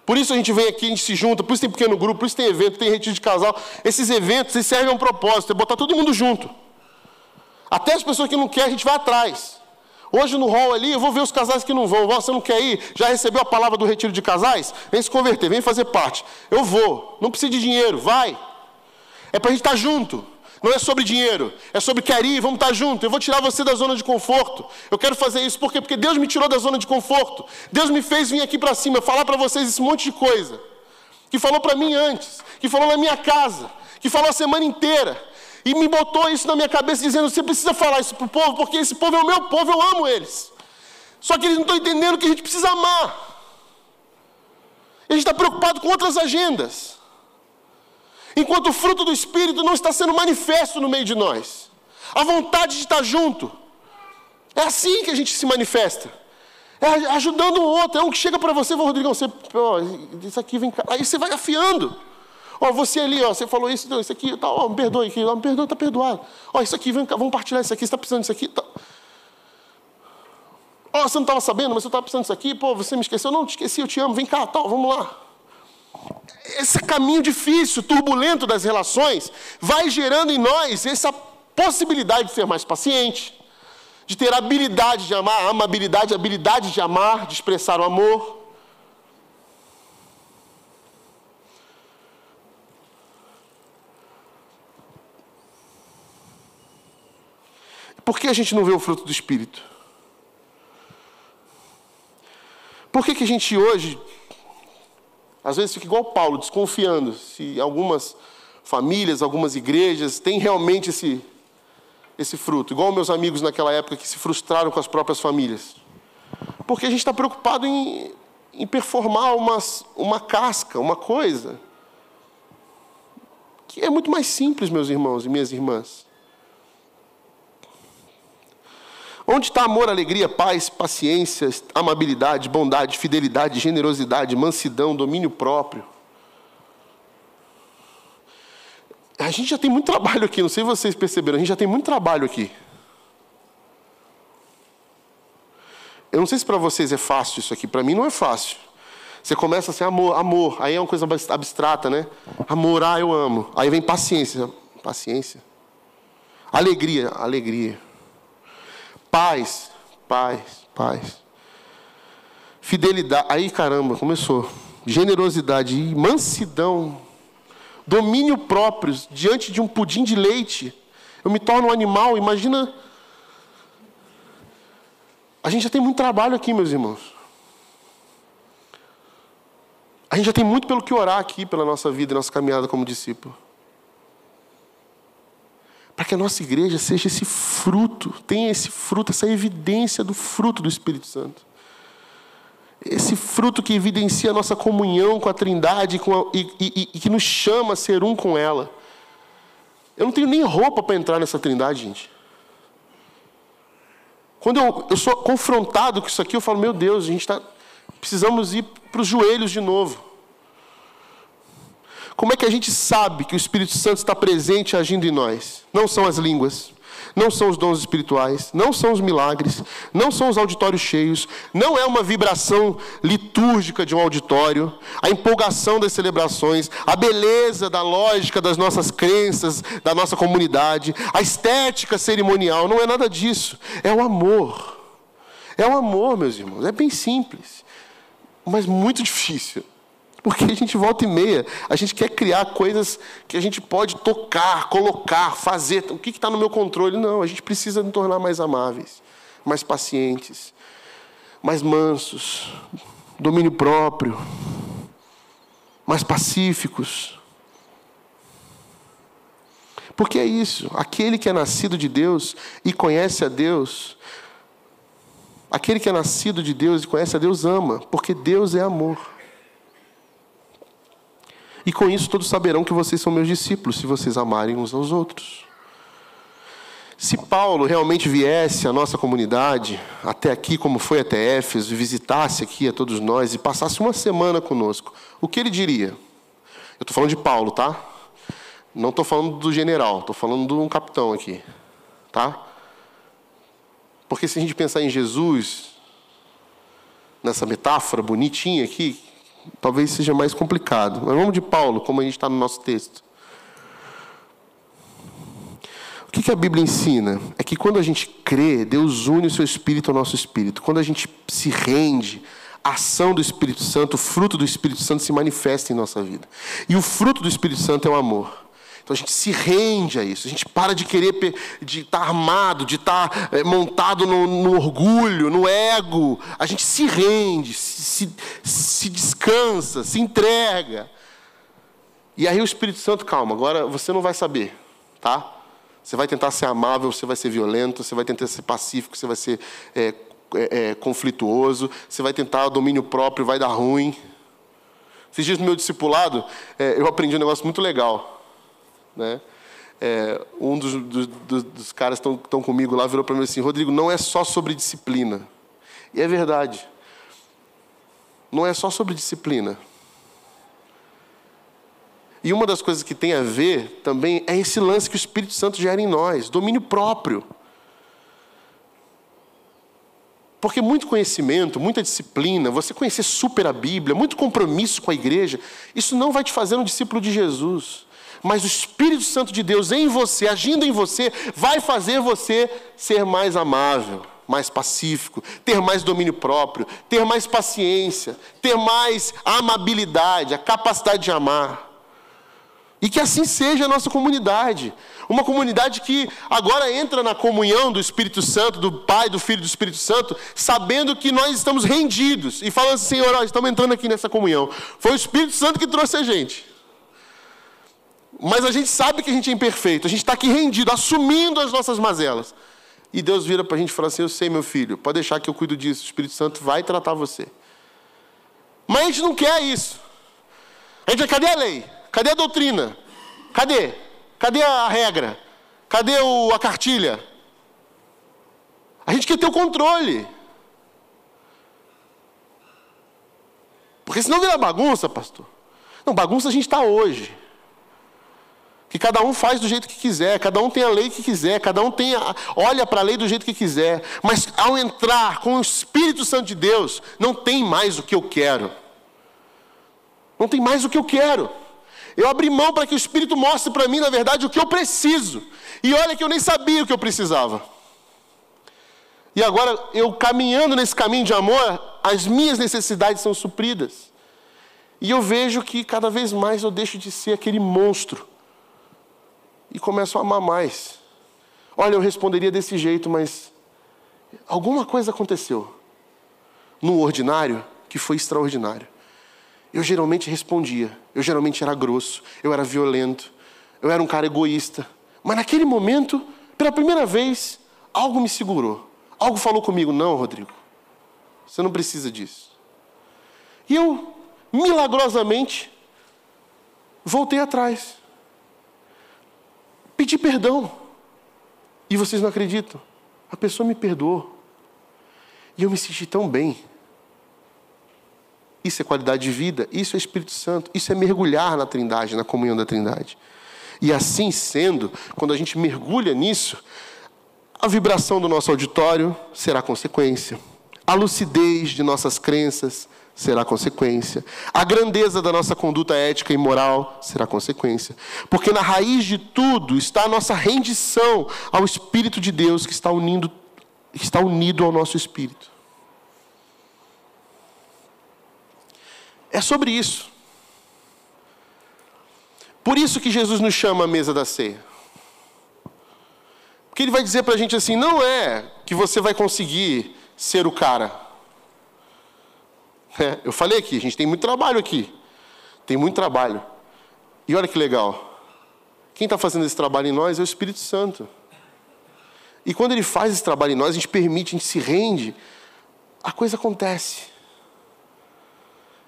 Por isso a gente vem aqui, a gente se junta, por isso tem pequeno grupo, por isso tem evento, tem retiro de casal. Esses eventos eles servem a um propósito, é botar todo mundo junto. Até as pessoas que não querem, a gente vai atrás. Hoje no hall ali, eu vou ver os casais que não vão. Você não quer ir? Já recebeu a palavra do retiro de casais? Vem se converter, vem fazer parte. Eu vou. Não precisa de dinheiro, vai. É para a gente estar junto. Não é sobre dinheiro, é sobre querer ir, vamos estar juntos. Eu vou tirar você da zona de conforto. Eu quero fazer isso por quê? Porque Deus me tirou da zona de conforto. Deus me fez vir aqui para cima, falar para vocês esse monte de coisa. Que falou para mim antes, que falou na minha casa, que falou a semana inteira. E me botou isso na minha cabeça, dizendo: você precisa falar isso para o povo, porque esse povo é o meu povo, eu amo eles. Só que eles não estão entendendo que a gente precisa amar. A gente está preocupado com outras agendas enquanto o fruto do Espírito não está sendo manifesto no meio de nós. A vontade de estar junto. É assim que a gente se manifesta. É ajudando o outro. É um que chega para você, Rodrigão, você, ó, isso aqui vem cá. Aí você vai afiando. Ó, você ali, ó, você falou isso, não, isso aqui, tá, ó, me perdoe aqui, ó, me perdoe, está perdoado. Ó, isso aqui, vem cá, vamos partilhar isso aqui, você está precisando disso aqui. Tá. Ó, você não estava sabendo, mas você estava precisando disso aqui, pô, você me esqueceu. Não, te esqueci, eu te amo, vem cá, tal, vamos lá esse caminho difícil, turbulento das relações, vai gerando em nós essa possibilidade de ser mais paciente, de ter habilidade de amar, amabilidade, habilidade de amar, de expressar o amor. Por que a gente não vê o fruto do Espírito? Por que, que a gente hoje às vezes fica igual Paulo, desconfiando se algumas famílias, algumas igrejas têm realmente esse, esse fruto. Igual meus amigos naquela época que se frustraram com as próprias famílias. Porque a gente está preocupado em, em performar umas, uma casca, uma coisa. Que é muito mais simples, meus irmãos e minhas irmãs. Onde está amor, alegria, paz, paciência, amabilidade, bondade, fidelidade, generosidade, mansidão, domínio próprio? A gente já tem muito trabalho aqui, não sei se vocês perceberam, a gente já tem muito trabalho aqui. Eu não sei se para vocês é fácil isso aqui, para mim não é fácil. Você começa assim, amor, amor, aí é uma coisa abstrata, né? Amor, ah, eu amo. Aí vem paciência, paciência. Alegria, alegria. Paz, paz, paz. Fidelidade. Aí, caramba, começou. Generosidade e mansidão. Domínio próprio diante de um pudim de leite. Eu me torno um animal. Imagina. A gente já tem muito trabalho aqui, meus irmãos. A gente já tem muito pelo que orar aqui pela nossa vida, nossa caminhada como discípulo para que a nossa igreja seja esse fruto, tenha esse fruto, essa evidência do fruto do Espírito Santo. Esse fruto que evidencia a nossa comunhão com a Trindade com a, e, e, e, que nos chama a ser um com ela. Eu não tenho nem roupa para entrar nessa Trindade, gente. Quando eu, eu sou confrontado com isso aqui, eu falo: meu Deus, a gente está. Precisamos ir para os joelhos de novo. Como é que a gente sabe que o Espírito Santo está presente agindo em nós? Não são as línguas, não são os dons espirituais, não são os milagres, não são os auditórios cheios, não é uma vibração litúrgica de um auditório, a empolgação das celebrações, a beleza da lógica das nossas crenças, da nossa comunidade, a estética cerimonial, não é nada disso. É o amor. É o amor, meus irmãos. É bem simples, mas muito difícil. Porque a gente volta e meia, a gente quer criar coisas que a gente pode tocar, colocar, fazer. O que está no meu controle? Não, a gente precisa nos tornar mais amáveis, mais pacientes, mais mansos, domínio próprio, mais pacíficos. Porque é isso, aquele que é nascido de Deus e conhece a Deus, Aquele que é nascido de Deus e conhece a Deus ama, porque Deus é amor. E com isso todos saberão que vocês são meus discípulos, se vocês amarem uns aos outros. Se Paulo realmente viesse à nossa comunidade, até aqui, como foi até Éfeso, visitasse aqui a todos nós e passasse uma semana conosco, o que ele diria? Eu estou falando de Paulo, tá? Não estou falando do general, estou falando de um capitão aqui, tá? Porque se a gente pensar em Jesus, nessa metáfora bonitinha aqui, talvez seja mais complicado. Mas vamos de Paulo, como a gente está no nosso texto. O que a Bíblia ensina? É que quando a gente crê, Deus une o seu espírito ao nosso espírito. Quando a gente se rende, a ação do Espírito Santo, o fruto do Espírito Santo se manifesta em nossa vida. E o fruto do Espírito Santo é o amor. Então a gente se rende a isso, a gente para de querer de estar tá armado, de estar tá, é, montado no, no, orgulho, no ego. A gente se rende, se, se, descansa, se entrega. E aí o Espírito Santo, calma, agora você não vai saber, tá? Você vai tentar ser amável, você vai ser violento, você vai tentar ser pacífico, você vai ser é, é, é, conflituoso, você vai tentar domínio próprio, vai dar ruim. Esses dias no meu discipulado, é, eu aprendi um negócio muito legal. Né? É, um dos, dos, dos caras que estão comigo lá virou para mim assim: Rodrigo, não é só sobre disciplina. E é verdade. Não é só sobre disciplina. E uma das coisas que tem a ver também é esse lance que o Espírito Santo gera em nós, domínio próprio. Porque muito conhecimento, muita disciplina, você conhecer super a Bíblia, muito compromisso com a igreja, isso não vai te fazer um discípulo de Jesus. Mas o Espírito Santo de Deus em você, agindo em você, vai fazer você ser mais amável, mais pacífico, ter mais domínio próprio, ter mais paciência, ter mais amabilidade, a capacidade de amar. E que assim seja a nossa comunidade. Uma comunidade que agora entra na comunhão do Espírito Santo, do Pai, do Filho e do Espírito Santo, sabendo que nós estamos rendidos. E falando assim, Senhor, estamos entrando aqui nessa comunhão. Foi o Espírito Santo que trouxe a gente. Mas a gente sabe que a gente é imperfeito. A gente está aqui rendido, assumindo as nossas mazelas. E Deus vira para a gente e fala assim: Eu sei, meu filho, pode deixar que eu cuido disso. O Espírito Santo vai tratar você. Mas a gente não quer isso. A gente cadê a lei? Cadê a doutrina? Cadê? Cadê a regra? Cadê o, a cartilha? A gente quer ter o controle. Porque senão vira bagunça, pastor. Não, bagunça a gente está hoje. Que cada um faz do jeito que quiser, cada um tem a lei que quiser, cada um tem a, olha para a lei do jeito que quiser. Mas ao entrar com o Espírito Santo de Deus, não tem mais o que eu quero. Não tem mais o que eu quero. Eu abri mão para que o Espírito mostre para mim, na verdade, o que eu preciso. E olha que eu nem sabia o que eu precisava. E agora, eu caminhando nesse caminho de amor, as minhas necessidades são supridas. E eu vejo que cada vez mais eu deixo de ser aquele monstro. E começo a amar mais. Olha, eu responderia desse jeito, mas alguma coisa aconteceu no ordinário que foi extraordinário. Eu geralmente respondia, eu geralmente era grosso, eu era violento, eu era um cara egoísta. Mas naquele momento, pela primeira vez, algo me segurou. Algo falou comigo: não, Rodrigo, você não precisa disso. E eu, milagrosamente, voltei atrás. Pedi perdão. E vocês não acreditam? A pessoa me perdoou. E eu me senti tão bem. Isso é qualidade de vida, isso é Espírito Santo, isso é mergulhar na Trindade, na comunhão da Trindade. E assim sendo, quando a gente mergulha nisso, a vibração do nosso auditório será consequência, a lucidez de nossas crenças será consequência, a grandeza da nossa conduta ética e moral será consequência, porque na raiz de tudo está a nossa rendição ao Espírito de Deus que está unindo, está unido ao nosso espírito. É sobre isso. Por isso que Jesus nos chama à mesa da ceia. Porque ele vai dizer para a gente assim: não é que você vai conseguir ser o cara. É, eu falei aqui, a gente tem muito trabalho aqui. Tem muito trabalho. E olha que legal. Quem está fazendo esse trabalho em nós é o Espírito Santo. E quando ele faz esse trabalho em nós, a gente permite, a gente se rende a coisa acontece.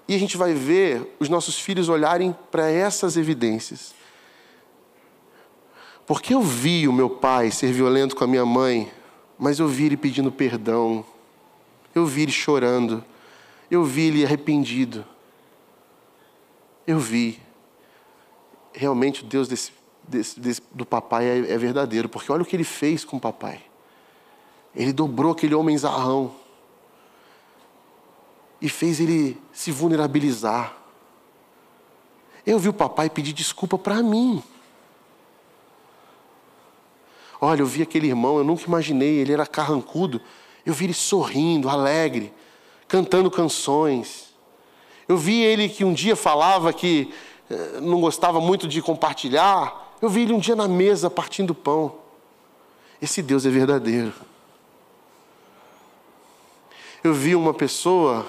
E a gente vai ver os nossos filhos olharem para essas evidências. Porque eu vi o meu pai ser violento com a minha mãe, mas eu vi ele pedindo perdão, eu vi ele chorando, eu vi ele arrependido. Eu vi. Realmente o Deus desse, desse, desse, do papai é, é verdadeiro, porque olha o que ele fez com o papai. Ele dobrou aquele homem zarrão e fez ele se vulnerabilizar. Eu vi o papai pedir desculpa para mim. Olha, eu vi aquele irmão, eu nunca imaginei, ele era carrancudo. Eu vi ele sorrindo, alegre, cantando canções. Eu vi ele que um dia falava que eh, não gostava muito de compartilhar. Eu vi ele um dia na mesa partindo pão. Esse Deus é verdadeiro. Eu vi uma pessoa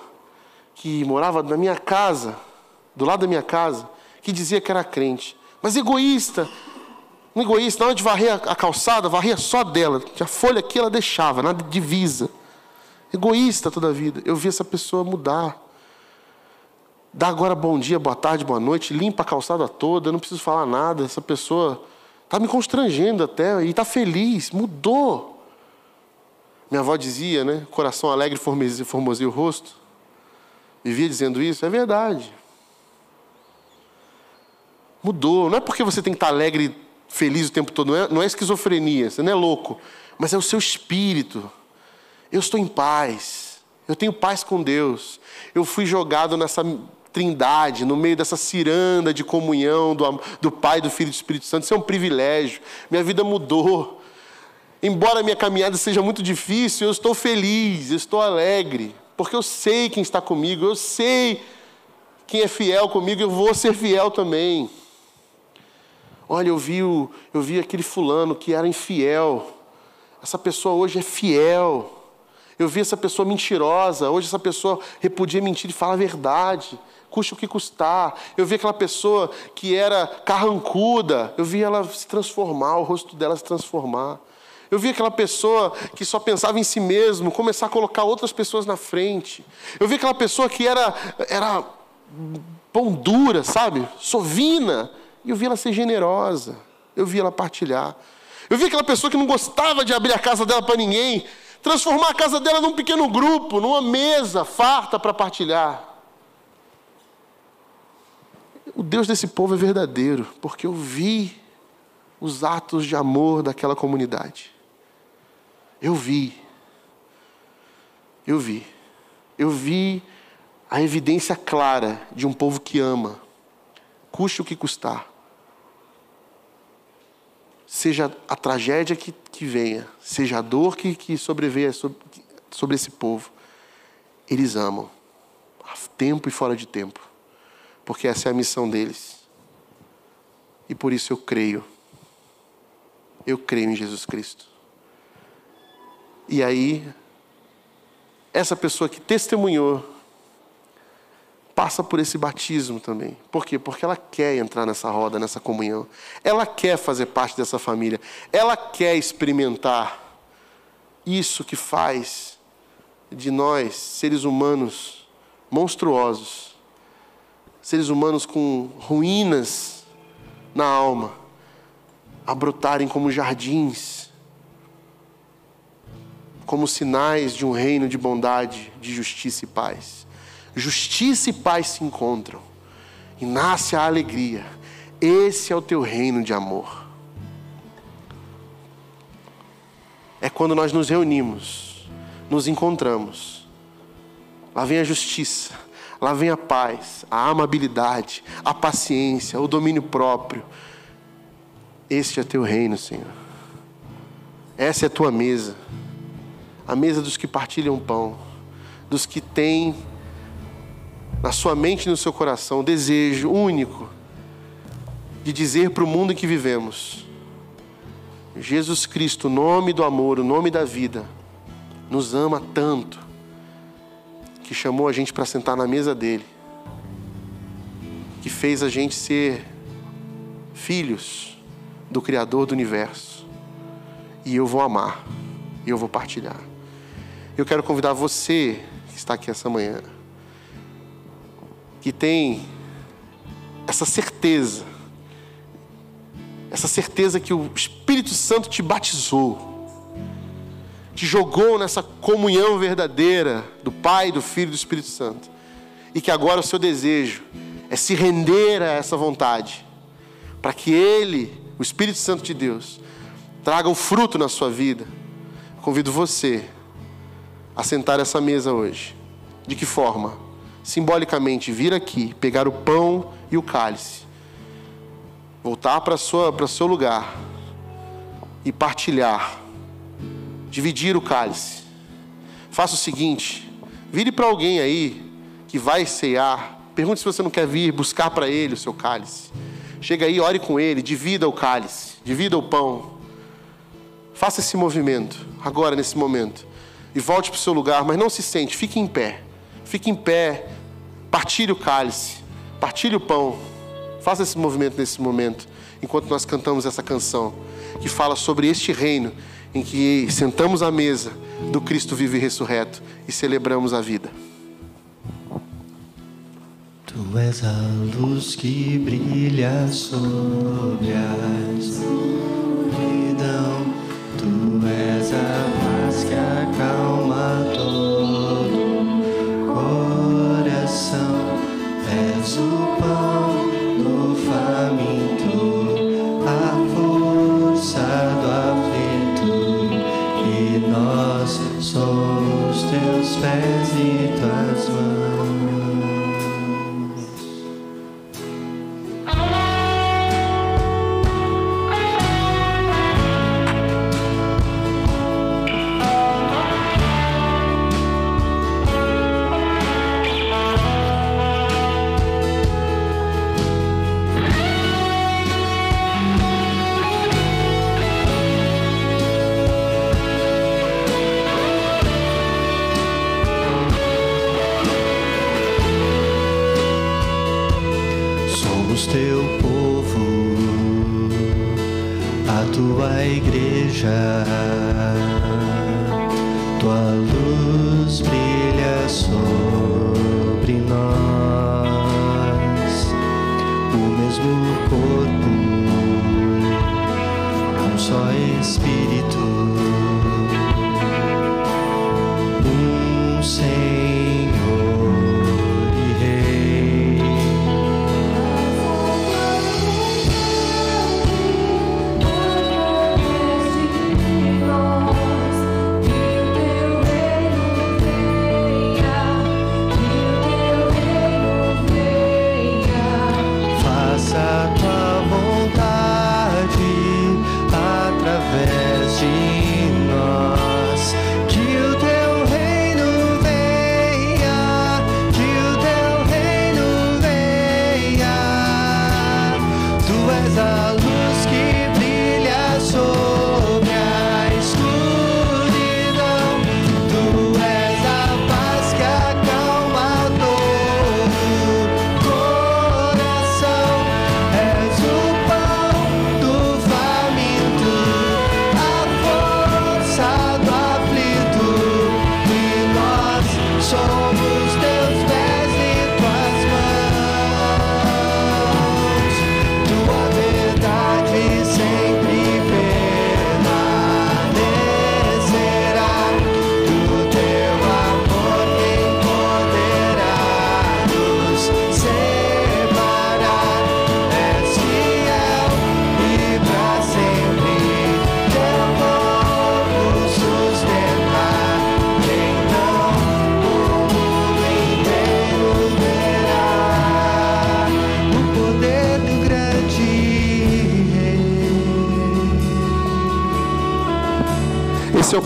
que morava na minha casa, do lado da minha casa, que dizia que era crente, mas egoísta. Um egoísta, na hora de varrer a calçada, varria só dela. A folha aqui ela deixava, nada de divisa. Egoísta toda a vida. Eu vi essa pessoa mudar. Dá agora bom dia, boa tarde, boa noite, limpa a calçada toda, eu não preciso falar nada. Essa pessoa está me constrangendo até e está feliz, mudou. Minha avó dizia, né? Coração alegre formoseia o rosto vivia dizendo isso, é verdade. Mudou. Não é porque você tem que estar alegre, feliz o tempo todo, não é, não é esquizofrenia, você não é louco, mas é o seu espírito. Eu estou em paz, eu tenho paz com Deus. Eu fui jogado nessa trindade, no meio dessa ciranda de comunhão do, do Pai, do Filho e do Espírito Santo. Isso é um privilégio. Minha vida mudou. Embora minha caminhada seja muito difícil, eu estou feliz, eu estou alegre porque eu sei quem está comigo, eu sei quem é fiel comigo, eu vou ser fiel também. Olha, eu vi, o, eu vi aquele fulano que era infiel, essa pessoa hoje é fiel. Eu vi essa pessoa mentirosa, hoje essa pessoa repudia mentir e fala a verdade, custa o que custar. Eu vi aquela pessoa que era carrancuda, eu vi ela se transformar, o rosto dela se transformar. Eu vi aquela pessoa que só pensava em si mesmo, começar a colocar outras pessoas na frente. Eu vi aquela pessoa que era, era pão dura, sabe? Sovina. E eu vi ela ser generosa. Eu vi ela partilhar. Eu vi aquela pessoa que não gostava de abrir a casa dela para ninguém, transformar a casa dela num pequeno grupo, numa mesa farta para partilhar. O Deus desse povo é verdadeiro, porque eu vi os atos de amor daquela comunidade. Eu vi. Eu vi. Eu vi a evidência clara de um povo que ama, custe o que custar. Seja a tragédia que, que venha, seja a dor que, que sobreveia sobre, sobre esse povo, eles amam, a tempo e fora de tempo, porque essa é a missão deles. E por isso eu creio. Eu creio em Jesus Cristo. E aí, essa pessoa que testemunhou passa por esse batismo também. Por quê? Porque ela quer entrar nessa roda, nessa comunhão. Ela quer fazer parte dessa família. Ela quer experimentar isso que faz de nós, seres humanos monstruosos, seres humanos com ruínas na alma, a brotarem como jardins como sinais de um reino de bondade, de justiça e paz. Justiça e paz se encontram e nasce a alegria. Esse é o teu reino de amor. É quando nós nos reunimos, nos encontramos. Lá vem a justiça, lá vem a paz, a amabilidade, a paciência, o domínio próprio. Este é teu reino, Senhor. Essa é a tua mesa a mesa dos que partilham pão, dos que têm na sua mente e no seu coração o desejo único de dizer para o mundo em que vivemos: Jesus Cristo, o nome do amor, o nome da vida, nos ama tanto que chamou a gente para sentar na mesa dele, que fez a gente ser filhos do Criador do universo. E eu vou amar, e eu vou partilhar. Eu quero convidar você que está aqui essa manhã, que tem essa certeza, essa certeza que o Espírito Santo te batizou, te jogou nessa comunhão verdadeira do Pai, do Filho e do Espírito Santo, e que agora o seu desejo é se render a essa vontade, para que Ele, o Espírito Santo de Deus, traga o fruto na sua vida. Convido você a sentar essa mesa hoje. De que forma? Simbolicamente, vir aqui, pegar o pão e o cálice, voltar para o seu lugar e partilhar, dividir o cálice. Faça o seguinte: vire para alguém aí que vai cear, pergunte se você não quer vir buscar para ele o seu cálice. Chega aí, ore com ele, divida o cálice, divida o pão. Faça esse movimento, agora, nesse momento e volte para o seu lugar, mas não se sente, fique em pé. Fique em pé, partilhe o cálice, partilhe o pão. Faça esse movimento nesse momento, enquanto nós cantamos essa canção, que fala sobre este reino em que sentamos à mesa do Cristo vivo e ressurreto e celebramos a vida. Tu és a luz que brilha sobre a escuridão. Tu és a paz que acalma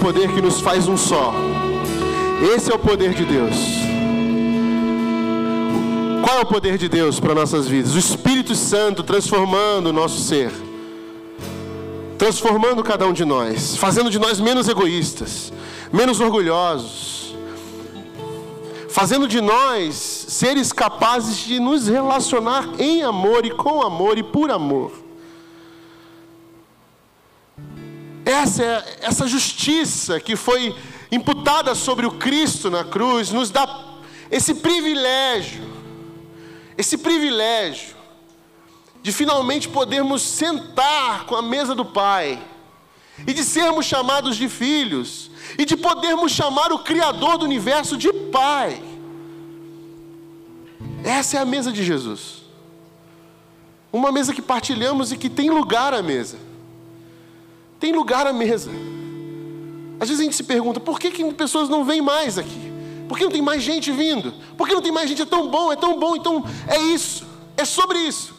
poder que nos faz um só. Esse é o poder de Deus. Qual é o poder de Deus para nossas vidas? O Espírito Santo transformando o nosso ser. Transformando cada um de nós, fazendo de nós menos egoístas, menos orgulhosos, fazendo de nós seres capazes de nos relacionar em amor e com amor e por amor. Essa essa justiça que foi imputada sobre o Cristo na cruz, nos dá esse privilégio, esse privilégio de finalmente podermos sentar com a mesa do Pai e de sermos chamados de filhos e de podermos chamar o Criador do universo de Pai. Essa é a mesa de Jesus. Uma mesa que partilhamos e que tem lugar à mesa. Tem lugar à mesa. Às vezes a gente se pergunta, por que, que pessoas não vêm mais aqui? Por que não tem mais gente vindo? Por que não tem mais gente? É tão bom, é tão bom. Então é isso. É sobre isso.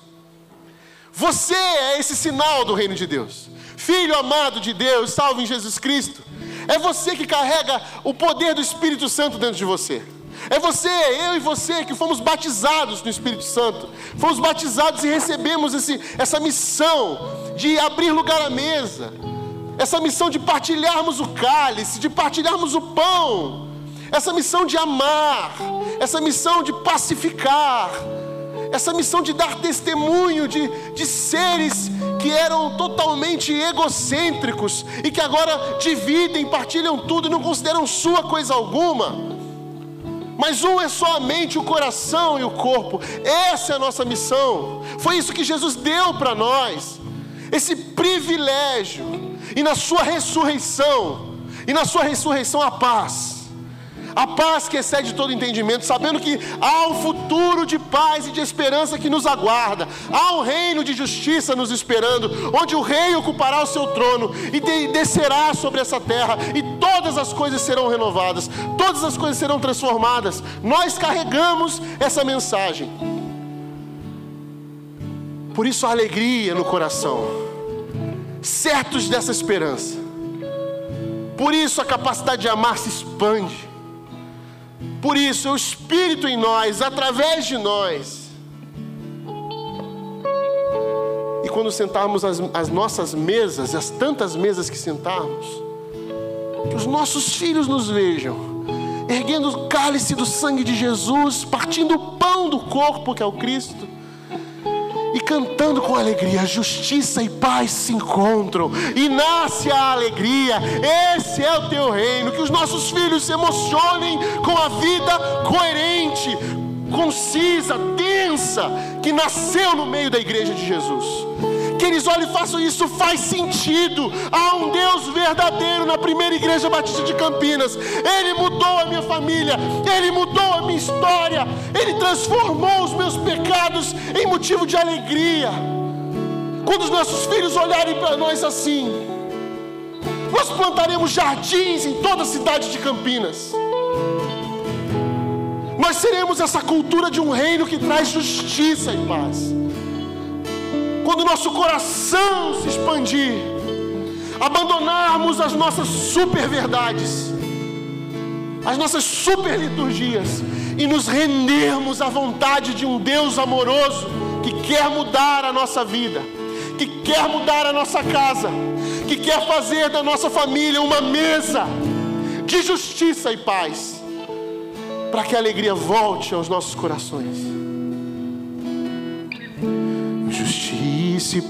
Você é esse sinal do reino de Deus. Filho amado de Deus, salvo em Jesus Cristo. É você que carrega o poder do Espírito Santo dentro de você. É você, eu e você que fomos batizados no Espírito Santo. Fomos batizados e recebemos esse, essa missão de abrir lugar à mesa. Essa missão de partilharmos o cálice, de partilharmos o pão. Essa missão de amar. Essa missão de pacificar. Essa missão de dar testemunho de, de seres que eram totalmente egocêntricos e que agora dividem, partilham tudo e não consideram sua coisa alguma mas um é só a mente, o coração e o corpo. Essa é a nossa missão. Foi isso que Jesus deu para nós. Esse privilégio. E na sua ressurreição, e na sua ressurreição a paz a paz que excede todo entendimento, sabendo que há um futuro de paz e de esperança que nos aguarda, há um reino de justiça nos esperando, onde o rei ocupará o seu trono e descerá sobre essa terra, e todas as coisas serão renovadas, todas as coisas serão transformadas. Nós carregamos essa mensagem. Por isso a alegria no coração, certos dessa esperança. Por isso a capacidade de amar se expande. Por isso, o Espírito em nós, através de nós. E quando sentarmos as, as nossas mesas, as tantas mesas que sentarmos, que os nossos filhos nos vejam, erguendo o cálice do sangue de Jesus, partindo o pão do corpo que é o Cristo e cantando com alegria, justiça e paz se encontram, e nasce a alegria. Esse é o teu reino. Que os nossos filhos se emocionem com a vida coerente, concisa, densa, que nasceu no meio da igreja de Jesus que eles olhem e façam isso, faz sentido. Há um Deus verdadeiro na primeira igreja batista de Campinas. Ele mudou a minha família, ele mudou a minha história, ele transformou os meus pecados em motivo de alegria. Quando os nossos filhos olharem para nós assim, nós plantaremos jardins em toda a cidade de Campinas. Nós seremos essa cultura de um reino que traz justiça e paz quando nosso coração se expandir, abandonarmos as nossas super verdades, as nossas super liturgias e nos rendermos à vontade de um Deus amoroso que quer mudar a nossa vida, que quer mudar a nossa casa, que quer fazer da nossa família uma mesa de justiça e paz, para que a alegria volte aos nossos corações.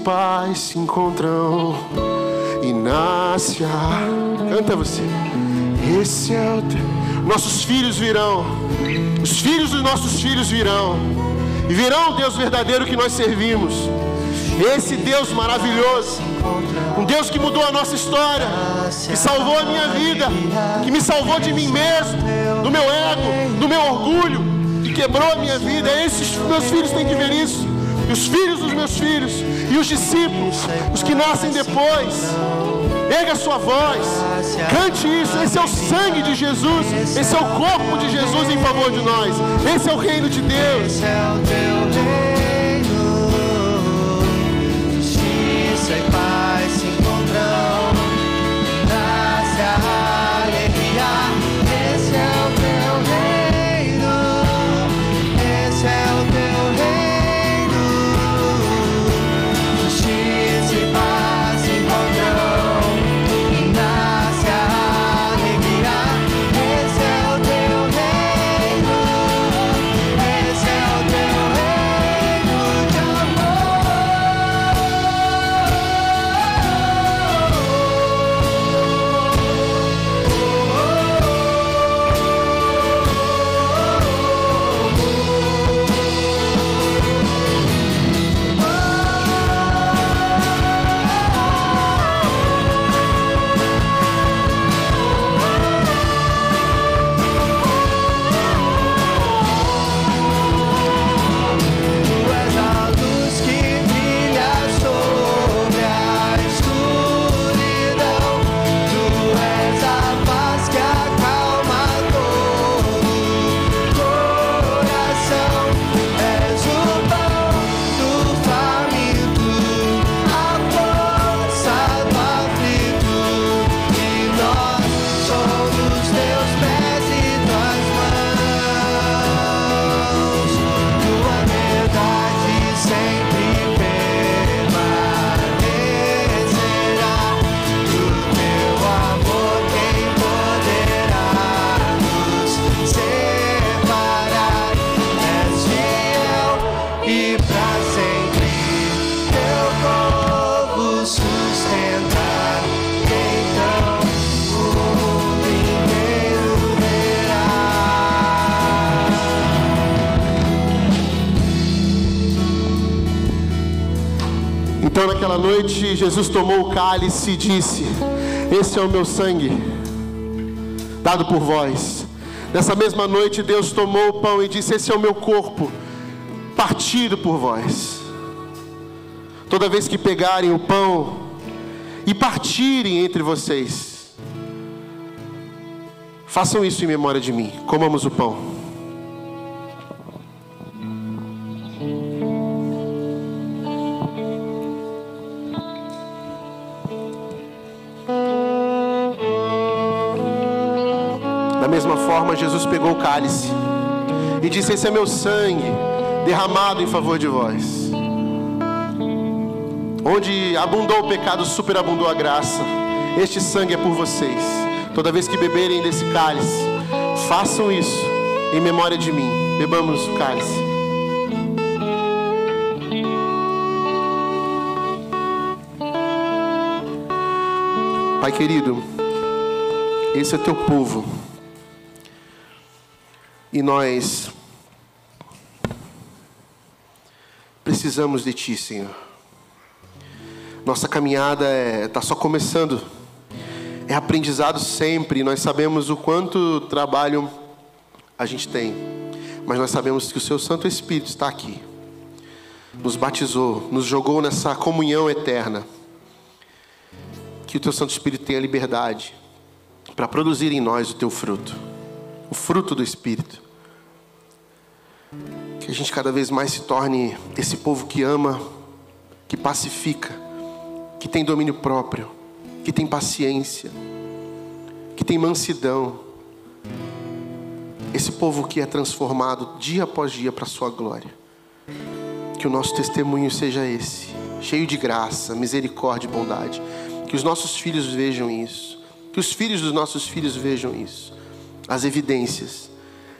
Paz se encontram e nasce a. Canta você. Esse é o teu. Nossos filhos virão, os filhos dos nossos filhos virão, e virão o Deus verdadeiro que nós servimos. Esse Deus maravilhoso, um Deus que mudou a nossa história, que salvou a minha vida, que me salvou de mim mesmo, do meu ego, do meu orgulho, que quebrou a minha vida. Esses meus filhos têm que ver isso e os filhos dos meus filhos, e os discípulos, os que nascem depois. Erga a sua voz, cante isso. Esse é o sangue de Jesus, esse é o corpo de Jesus em favor de nós. Esse é o reino de Deus. Noite, Jesus tomou o cálice e disse: Esse é o meu sangue, dado por vós. Nessa mesma noite, Deus tomou o pão e disse: Esse é o meu corpo, partido por vós. Toda vez que pegarem o pão e partirem entre vocês, façam isso em memória de mim. Comamos o pão. Pegou o cálice e disse: Esse é meu sangue derramado em favor de vós. Onde abundou o pecado, superabundou a graça. Este sangue é por vocês. Toda vez que beberem desse cálice, façam isso em memória de mim. Bebamos o cálice. Pai querido, esse é teu povo. E nós precisamos de Ti, Senhor. Nossa caminhada está é, tá só começando. É aprendizado sempre. Nós sabemos o quanto trabalho a gente tem. Mas nós sabemos que o Seu Santo Espírito está aqui. Nos batizou, nos jogou nessa comunhão eterna. Que o Teu Santo Espírito tenha liberdade para produzir em nós o Teu fruto. O fruto do Espírito. Que a gente cada vez mais se torne esse povo que ama, que pacifica que tem domínio próprio, que tem paciência, que tem mansidão. Esse povo que é transformado dia após dia para a sua glória. Que o nosso testemunho seja esse, cheio de graça, misericórdia e bondade. Que os nossos filhos vejam isso, que os filhos dos nossos filhos vejam isso. As evidências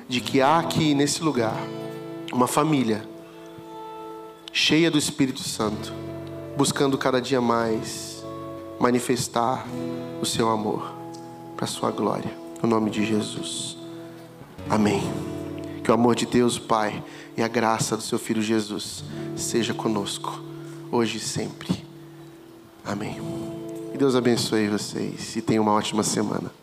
de que há aqui nesse lugar uma família cheia do Espírito Santo buscando cada dia mais manifestar o seu amor para a sua glória. No nome de Jesus. Amém. Que o amor de Deus, Pai, e a graça do seu filho Jesus seja conosco hoje e sempre. Amém. Que Deus abençoe vocês e tenha uma ótima semana.